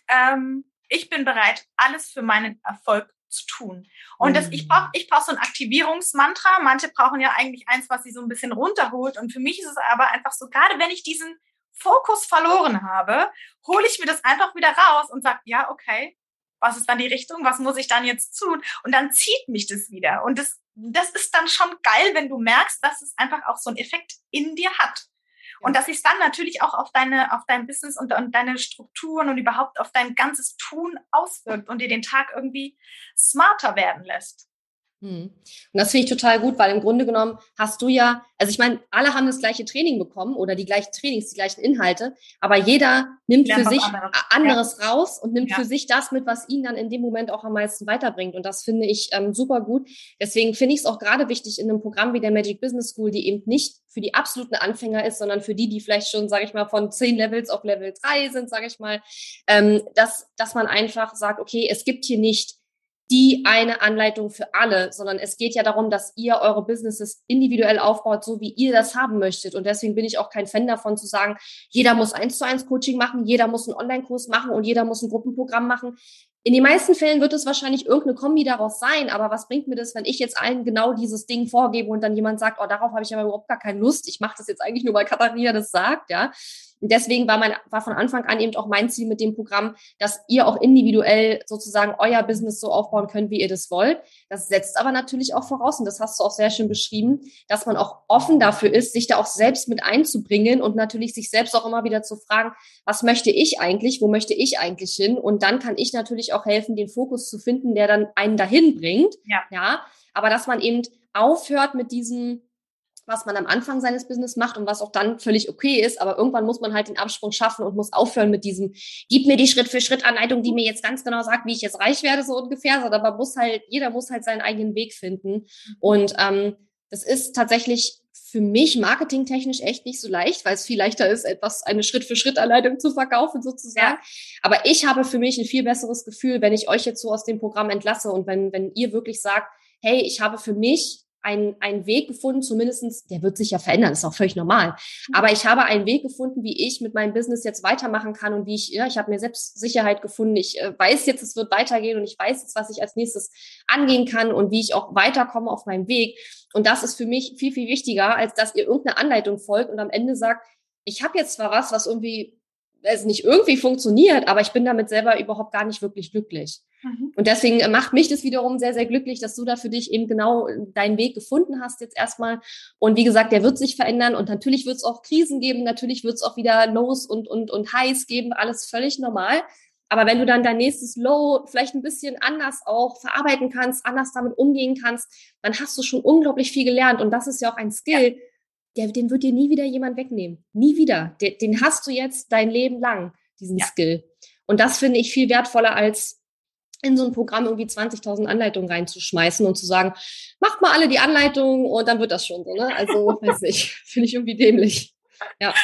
ähm, ich bin bereit, alles für meinen Erfolg zu tun. Und das, ich brauche ich brauch so ein Aktivierungsmantra. Manche brauchen ja eigentlich eins, was sie so ein bisschen runterholt. Und für mich ist es aber einfach so, gerade wenn ich diesen Fokus verloren habe, hole ich mir das einfach wieder raus und sage, ja, okay, was ist dann die Richtung, was muss ich dann jetzt tun? Und dann zieht mich das wieder. Und das, das ist dann schon geil, wenn du merkst, dass es einfach auch so einen Effekt in dir hat. Und dass sich dann natürlich auch auf deine, auf dein Business und, und deine Strukturen und überhaupt auf dein ganzes Tun auswirkt und dir den Tag irgendwie smarter werden lässt. Hm. Und das finde ich total gut, weil im Grunde genommen hast du ja, also ich meine, alle haben das gleiche Training bekommen oder die gleichen Trainings, die gleichen Inhalte, aber jeder nimmt für sich anderes, anderes ja. raus und nimmt ja. für sich das mit, was ihn dann in dem Moment auch am meisten weiterbringt. Und das finde ich ähm, super gut. Deswegen finde ich es auch gerade wichtig in einem Programm wie der Magic Business School, die eben nicht für die absoluten Anfänger ist, sondern für die, die vielleicht schon, sage ich mal, von zehn Levels auf Level drei sind, sage ich mal, ähm, dass, dass man einfach sagt, okay, es gibt hier nicht die eine Anleitung für alle, sondern es geht ja darum, dass ihr eure Businesses individuell aufbaut, so wie ihr das haben möchtet. Und deswegen bin ich auch kein Fan davon zu sagen, jeder muss eins zu eins Coaching machen, jeder muss einen Online-Kurs machen und jeder muss ein Gruppenprogramm machen. In den meisten Fällen wird es wahrscheinlich irgendeine Kombi daraus sein, aber was bringt mir das, wenn ich jetzt allen genau dieses Ding vorgebe und dann jemand sagt, oh, darauf habe ich aber überhaupt gar keine Lust, ich mache das jetzt eigentlich nur, weil Katharina das sagt, ja. Und deswegen war mein, war von Anfang an eben auch mein Ziel mit dem Programm, dass ihr auch individuell sozusagen euer Business so aufbauen könnt, wie ihr das wollt. Das setzt aber natürlich auch voraus, und das hast du auch sehr schön beschrieben, dass man auch offen dafür ist, sich da auch selbst mit einzubringen und natürlich sich selbst auch immer wieder zu fragen, was möchte ich eigentlich, wo möchte ich eigentlich hin? Und dann kann ich natürlich auch helfen, den Fokus zu finden, der dann einen dahin bringt. Ja. ja. Aber dass man eben aufhört mit diesem, was man am Anfang seines Business macht und was auch dann völlig okay ist, aber irgendwann muss man halt den Absprung schaffen und muss aufhören mit diesem, gib mir die Schritt-für-Schritt-Anleitung, die mir jetzt ganz genau sagt, wie ich jetzt reich werde, so ungefähr, sondern man muss halt, jeder muss halt seinen eigenen Weg finden. Mhm. Und ähm, das ist tatsächlich für mich marketingtechnisch echt nicht so leicht, weil es viel leichter ist, etwas, eine Schritt-für-Schritt-Anleitung zu verkaufen sozusagen. Ja. Aber ich habe für mich ein viel besseres Gefühl, wenn ich euch jetzt so aus dem Programm entlasse und wenn, wenn ihr wirklich sagt, hey, ich habe für mich einen, einen Weg gefunden, zumindestens, der wird sich ja verändern, ist auch völlig normal. Mhm. Aber ich habe einen Weg gefunden, wie ich mit meinem Business jetzt weitermachen kann und wie ich, ja, ich habe mir selbst Sicherheit gefunden. Ich äh, weiß jetzt, es wird weitergehen und ich weiß jetzt, was ich als nächstes angehen kann und wie ich auch weiterkomme auf meinem Weg. Und das ist für mich viel, viel wichtiger, als dass ihr irgendeine Anleitung folgt und am Ende sagt, ich habe jetzt zwar was, was irgendwie es nicht irgendwie funktioniert, aber ich bin damit selber überhaupt gar nicht wirklich glücklich. Mhm. Und deswegen macht mich das wiederum sehr, sehr glücklich, dass du da für dich eben genau deinen Weg gefunden hast jetzt erstmal. Und wie gesagt, der wird sich verändern und natürlich wird es auch Krisen geben, natürlich wird es auch wieder Lows und, und, und Highs geben, alles völlig normal. Aber wenn du dann dein nächstes Low vielleicht ein bisschen anders auch verarbeiten kannst, anders damit umgehen kannst, dann hast du schon unglaublich viel gelernt. Und das ist ja auch ein Skill, der, den wird dir nie wieder jemand wegnehmen. Nie wieder. Den, den hast du jetzt dein Leben lang, diesen ja. Skill. Und das finde ich viel wertvoller als in so ein Programm irgendwie 20.000 Anleitungen reinzuschmeißen und zu sagen, macht mal alle die Anleitungen und dann wird das schon so, ne? Also, weiß nicht, finde ich irgendwie dämlich. Ja.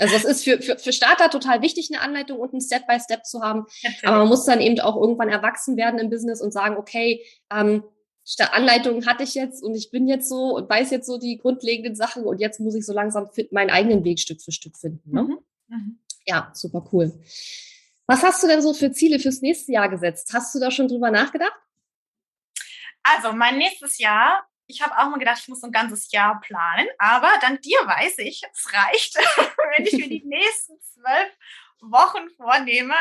Also das ist für, für, für Starter total wichtig, eine Anleitung und ein Step-by-Step Step zu haben. Natürlich. Aber man muss dann eben auch irgendwann erwachsen werden im Business und sagen, okay, ähm, Anleitungen hatte ich jetzt und ich bin jetzt so und weiß jetzt so die grundlegenden Sachen und jetzt muss ich so langsam meinen eigenen Weg Stück für Stück finden. Ne? Mhm. Mhm. Ja, super cool. Was hast du denn so für Ziele fürs nächste Jahr gesetzt? Hast du da schon drüber nachgedacht? Also, mein nächstes Jahr, ich habe auch mal gedacht, ich muss ein ganzes Jahr planen, aber dank dir weiß ich, es reicht, wenn ich mir die nächsten zwölf Wochen vornehme.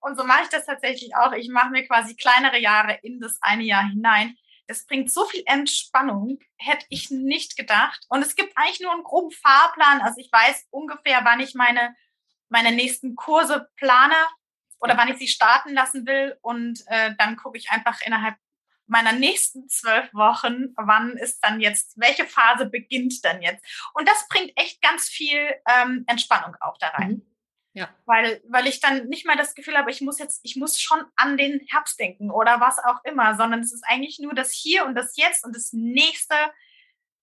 Und so mache ich das tatsächlich auch. Ich mache mir quasi kleinere Jahre in das eine Jahr hinein. Das bringt so viel Entspannung, hätte ich nicht gedacht. Und es gibt eigentlich nur einen groben Fahrplan. Also ich weiß ungefähr, wann ich meine, meine nächsten Kurse plane oder wann ich sie starten lassen will. Und äh, dann gucke ich einfach innerhalb meiner nächsten zwölf Wochen, wann ist dann jetzt, welche Phase beginnt dann jetzt? Und das bringt echt ganz viel ähm, Entspannung auch da rein. Mhm. Ja. Weil, weil ich dann nicht mal das Gefühl habe, ich muss jetzt, ich muss schon an den Herbst denken oder was auch immer, sondern es ist eigentlich nur das Hier und das Jetzt und das nächste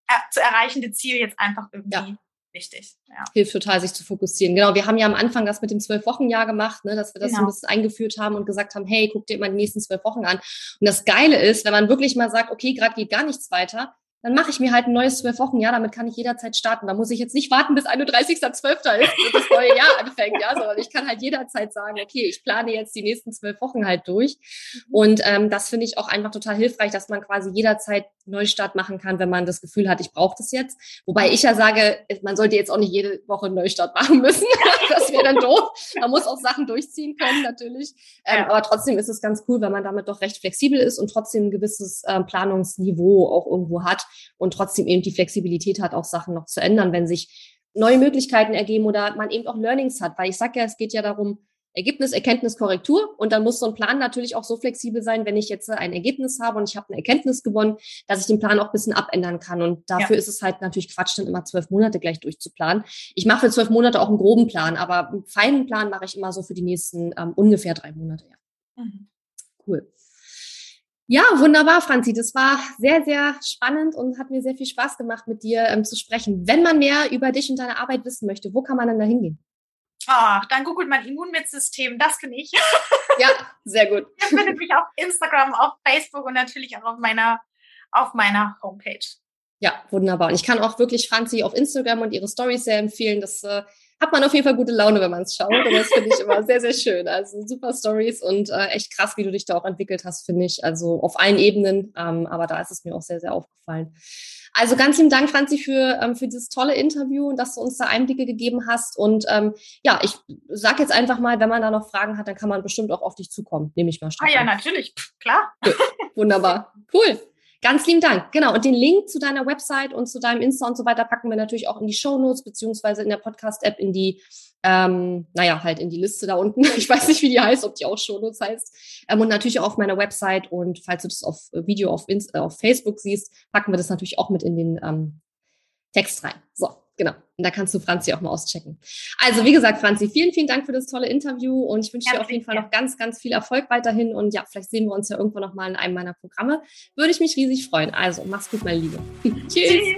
äh, zu erreichende Ziel jetzt einfach irgendwie ja wichtig. Ja. Hilft total, sich zu fokussieren. Genau, wir haben ja am Anfang das mit dem Zwölf-Wochen-Jahr gemacht, ne, dass wir das genau. ein bisschen eingeführt haben und gesagt haben, hey, guck dir immer die nächsten zwölf Wochen an. Und das Geile ist, wenn man wirklich mal sagt, okay, gerade geht gar nichts weiter, dann mache ich mir halt ein neues zwölf Wochen Jahr, damit kann ich jederzeit starten. Da muss ich jetzt nicht warten, bis 31.12. ist und das neue Jahr anfängt, ja, sondern ich kann halt jederzeit sagen, okay, ich plane jetzt die nächsten zwölf Wochen halt durch. Mhm. Und ähm, das finde ich auch einfach total hilfreich, dass man quasi jederzeit Neustart machen kann, wenn man das Gefühl hat, ich brauche das jetzt. Wobei ich ja sage, man sollte jetzt auch nicht jede Woche einen Neustart machen müssen. das wäre dann doof. Man muss auch Sachen durchziehen können, natürlich. Ähm. Aber trotzdem ist es ganz cool, wenn man damit doch recht flexibel ist und trotzdem ein gewisses äh, Planungsniveau auch irgendwo hat und trotzdem eben die Flexibilität hat, auch Sachen noch zu ändern, wenn sich neue Möglichkeiten ergeben oder man eben auch Learnings hat. Weil ich sage ja, es geht ja darum, Ergebnis, Erkenntnis, Korrektur. Und dann muss so ein Plan natürlich auch so flexibel sein, wenn ich jetzt ein Ergebnis habe und ich habe eine Erkenntnis gewonnen, dass ich den Plan auch ein bisschen abändern kann. Und dafür ja. ist es halt natürlich Quatsch, dann immer zwölf Monate gleich durchzuplanen. Ich mache für zwölf Monate auch einen groben Plan, aber einen feinen Plan mache ich immer so für die nächsten ähm, ungefähr drei Monate. Ja. Mhm. Cool. Ja, wunderbar, Franzi. Das war sehr, sehr spannend und hat mir sehr viel Spaß gemacht, mit dir ähm, zu sprechen. Wenn man mehr über dich und deine Arbeit wissen möchte, wo kann man denn da hingehen? Ach, dann googelt man Immunmitsystem, das bin ich. Ja, sehr gut. Ihr findet mich auf Instagram, auf Facebook und natürlich auch auf meiner, auf meiner Homepage. Ja, wunderbar. Und ich kann auch wirklich Franzi auf Instagram und ihre Stories sehr empfehlen. Das äh, hat man auf jeden Fall gute Laune, wenn man es schaut. Und das finde ich immer sehr, sehr schön. Also super Stories und äh, echt krass, wie du dich da auch entwickelt hast, finde ich. Also auf allen Ebenen. Ähm, aber da ist es mir auch sehr, sehr aufgefallen. Also ganz lieben Dank, Franzi, für, ähm, für dieses tolle Interview und dass du uns da Einblicke gegeben hast. Und ähm, ja, ich sage jetzt einfach mal, wenn man da noch Fragen hat, dann kann man bestimmt auch auf dich zukommen, nehme ich mal stark. Ah ja, an. natürlich, klar. Gut. Wunderbar. Cool. Ganz lieben Dank. Genau. Und den Link zu deiner Website und zu deinem Insta und so weiter packen wir natürlich auch in die Show Notes beziehungsweise in der Podcast-App in die, ähm, naja, halt in die Liste da unten. Ich weiß nicht, wie die heißt, ob die auch Show Notes heißt. Ähm, und natürlich auch auf meiner Website. Und falls du das auf äh, Video auf, Insta, auf Facebook siehst, packen wir das natürlich auch mit in den ähm, Text rein. So. Genau. Und da kannst du Franzi auch mal auschecken. Also, wie gesagt, Franzi, vielen, vielen Dank für das tolle Interview und ich wünsche dir auf jeden Fall noch ganz, ganz viel Erfolg weiterhin und ja, vielleicht sehen wir uns ja irgendwann noch mal in einem meiner Programme. Würde ich mich riesig freuen. Also, mach's gut, meine Liebe. Tschüss.